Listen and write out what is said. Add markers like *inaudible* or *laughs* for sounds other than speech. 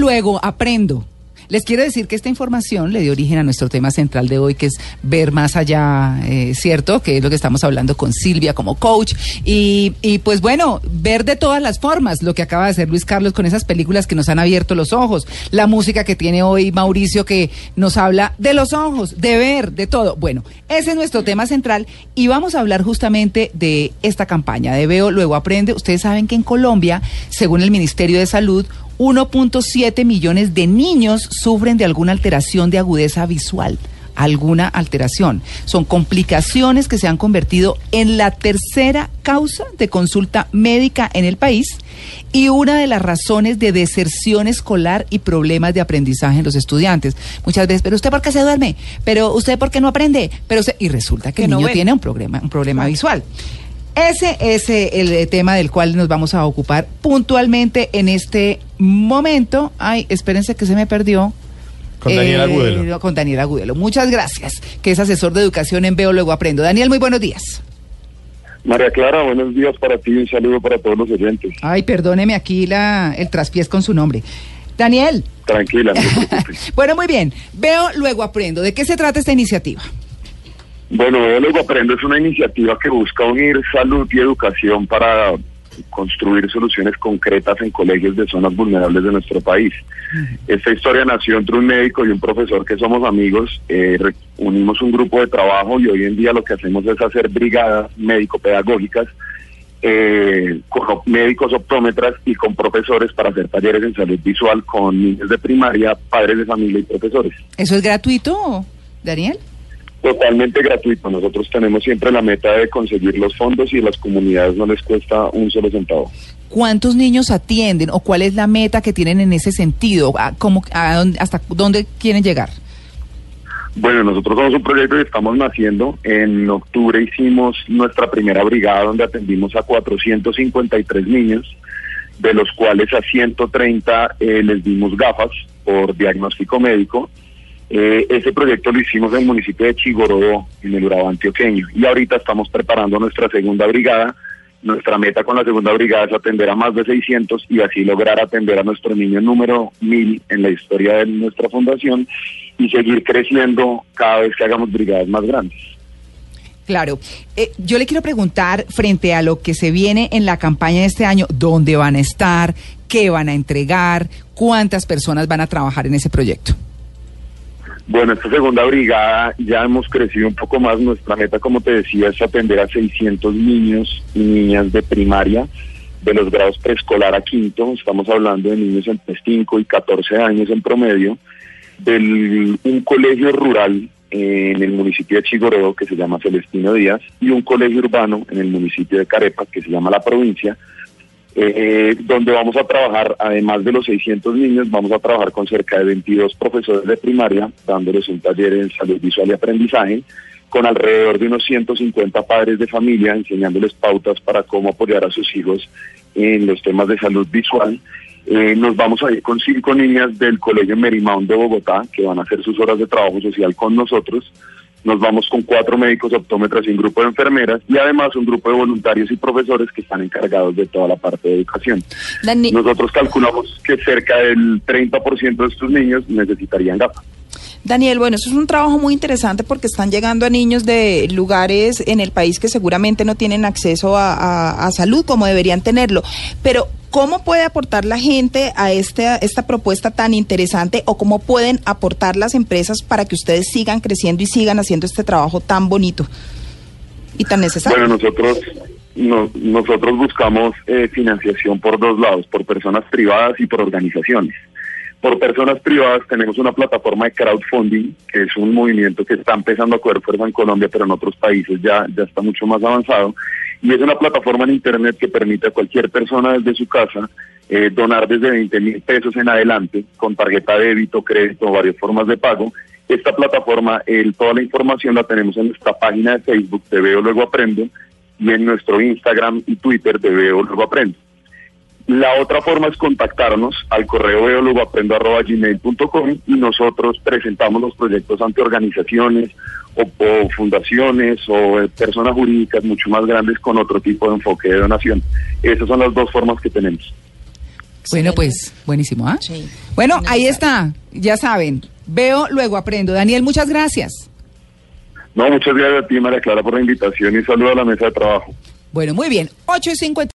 luego aprendo. Les quiero decir que esta información le dio origen a nuestro tema central de hoy, que es ver más allá, eh, ¿cierto? Que es lo que estamos hablando con Silvia como coach. Y, y pues bueno, ver de todas las formas lo que acaba de hacer Luis Carlos con esas películas que nos han abierto los ojos, la música que tiene hoy Mauricio que nos habla de los ojos, de ver, de todo. Bueno, ese es nuestro tema central y vamos a hablar justamente de esta campaña de Veo, luego aprende. Ustedes saben que en Colombia, según el Ministerio de Salud, 1.7 millones de niños sufren de alguna alteración de agudeza visual alguna alteración. Son complicaciones que se han convertido en la tercera causa de consulta médica en el país y una de las razones de deserción escolar y problemas de aprendizaje en los estudiantes. Muchas veces, pero usted por qué se duerme, pero usted por qué no aprende, pero y resulta que, el niño tiene un problema, un problema visual. Ese es el eh, tema del cual nos vamos a ocupar puntualmente en este momento. Ay, espérense que se me perdió. Con Daniel Agudelo. Eh, con Daniel Agudelo. Muchas gracias, que es asesor de educación en Veo Luego Aprendo. Daniel, muy buenos días. María Clara, buenos días para ti y un saludo para todos los oyentes. Ay, perdóneme aquí la, el traspiés con su nombre. Daniel. Tranquila. *laughs* bueno, muy bien. Veo Luego Aprendo. ¿De qué se trata esta iniciativa? Bueno, Luego Aprendo es una iniciativa que busca unir salud y educación para construir soluciones concretas en colegios de zonas vulnerables de nuestro país. Esta historia nació entre un médico y un profesor que somos amigos, eh, unimos un grupo de trabajo y hoy en día lo que hacemos es hacer brigadas médico-pedagógicas eh, con médicos optómetras y con profesores para hacer talleres en salud visual con niños de primaria, padres de familia y profesores. ¿Eso es gratuito, Daniel? Totalmente gratuito. Nosotros tenemos siempre la meta de conseguir los fondos y a las comunidades no les cuesta un solo centavo. ¿Cuántos niños atienden o cuál es la meta que tienen en ese sentido? ¿Cómo, ¿Hasta dónde quieren llegar? Bueno, nosotros somos un proyecto que estamos naciendo. En octubre hicimos nuestra primera brigada donde atendimos a 453 niños, de los cuales a 130 eh, les dimos gafas por diagnóstico médico eh, ese proyecto lo hicimos en el municipio de Chigorodó, en el Urabá antioqueño, y ahorita estamos preparando nuestra segunda brigada. Nuestra meta con la segunda brigada es atender a más de 600 y así lograr atender a nuestro niño número 1000 en la historia de nuestra fundación y seguir creciendo cada vez que hagamos brigadas más grandes. Claro. Eh, yo le quiero preguntar, frente a lo que se viene en la campaña de este año, ¿dónde van a estar? ¿Qué van a entregar? ¿Cuántas personas van a trabajar en ese proyecto? Bueno, esta segunda brigada ya hemos crecido un poco más. Nuestra meta, como te decía, es atender a 600 niños y niñas de primaria de los grados preescolar a quinto. Estamos hablando de niños entre 5 y 14 años en promedio, de un colegio rural en el municipio de Chigorodó que se llama Celestino Díaz y un colegio urbano en el municipio de Carepa que se llama La Provincia eh, donde vamos a trabajar, además de los 600 niños, vamos a trabajar con cerca de 22 profesores de primaria, dándoles un taller en salud visual y aprendizaje, con alrededor de unos 150 padres de familia, enseñándoles pautas para cómo apoyar a sus hijos en los temas de salud visual. Eh, nos vamos a ir con cinco niñas del Colegio Merimón de Bogotá, que van a hacer sus horas de trabajo social con nosotros nos vamos con cuatro médicos optómetras y un grupo de enfermeras y además un grupo de voluntarios y profesores que están encargados de toda la parte de educación. Nosotros calculamos que cerca del 30% de estos niños necesitarían gafas. Daniel, bueno, eso es un trabajo muy interesante porque están llegando a niños de lugares en el país que seguramente no tienen acceso a, a salud como deberían tenerlo. Pero, ¿Cómo puede aportar la gente a este, esta propuesta tan interesante o cómo pueden aportar las empresas para que ustedes sigan creciendo y sigan haciendo este trabajo tan bonito y tan necesario? Bueno, nosotros, nosotros buscamos eh, financiación por dos lados, por personas privadas y por organizaciones. Por personas privadas tenemos una plataforma de crowdfunding, que es un movimiento que está empezando a coger fuerza en Colombia, pero en otros países ya, ya está mucho más avanzado y es una plataforma en Internet que permite a cualquier persona desde su casa eh, donar desde 20 mil pesos en adelante con tarjeta de débito, crédito varias formas de pago. Esta plataforma, el, toda la información la tenemos en nuestra página de Facebook de Veo Luego Aprendo y en nuestro Instagram y Twitter de Veo Luego Aprendo. La otra forma es contactarnos al correo gmail.com y nosotros presentamos los proyectos ante organizaciones o, fundaciones o eh, personas jurídicas mucho más grandes con otro tipo de enfoque de donación. Esas son las dos formas que tenemos. Bueno, pues buenísimo, ¿ah? Sí. Bueno, ahí está, ya saben. Veo, luego aprendo. Daniel, muchas gracias. No, muchas gracias a ti, María Clara, por la invitación y saludo a la mesa de trabajo. Bueno, muy bien. 8 y 50.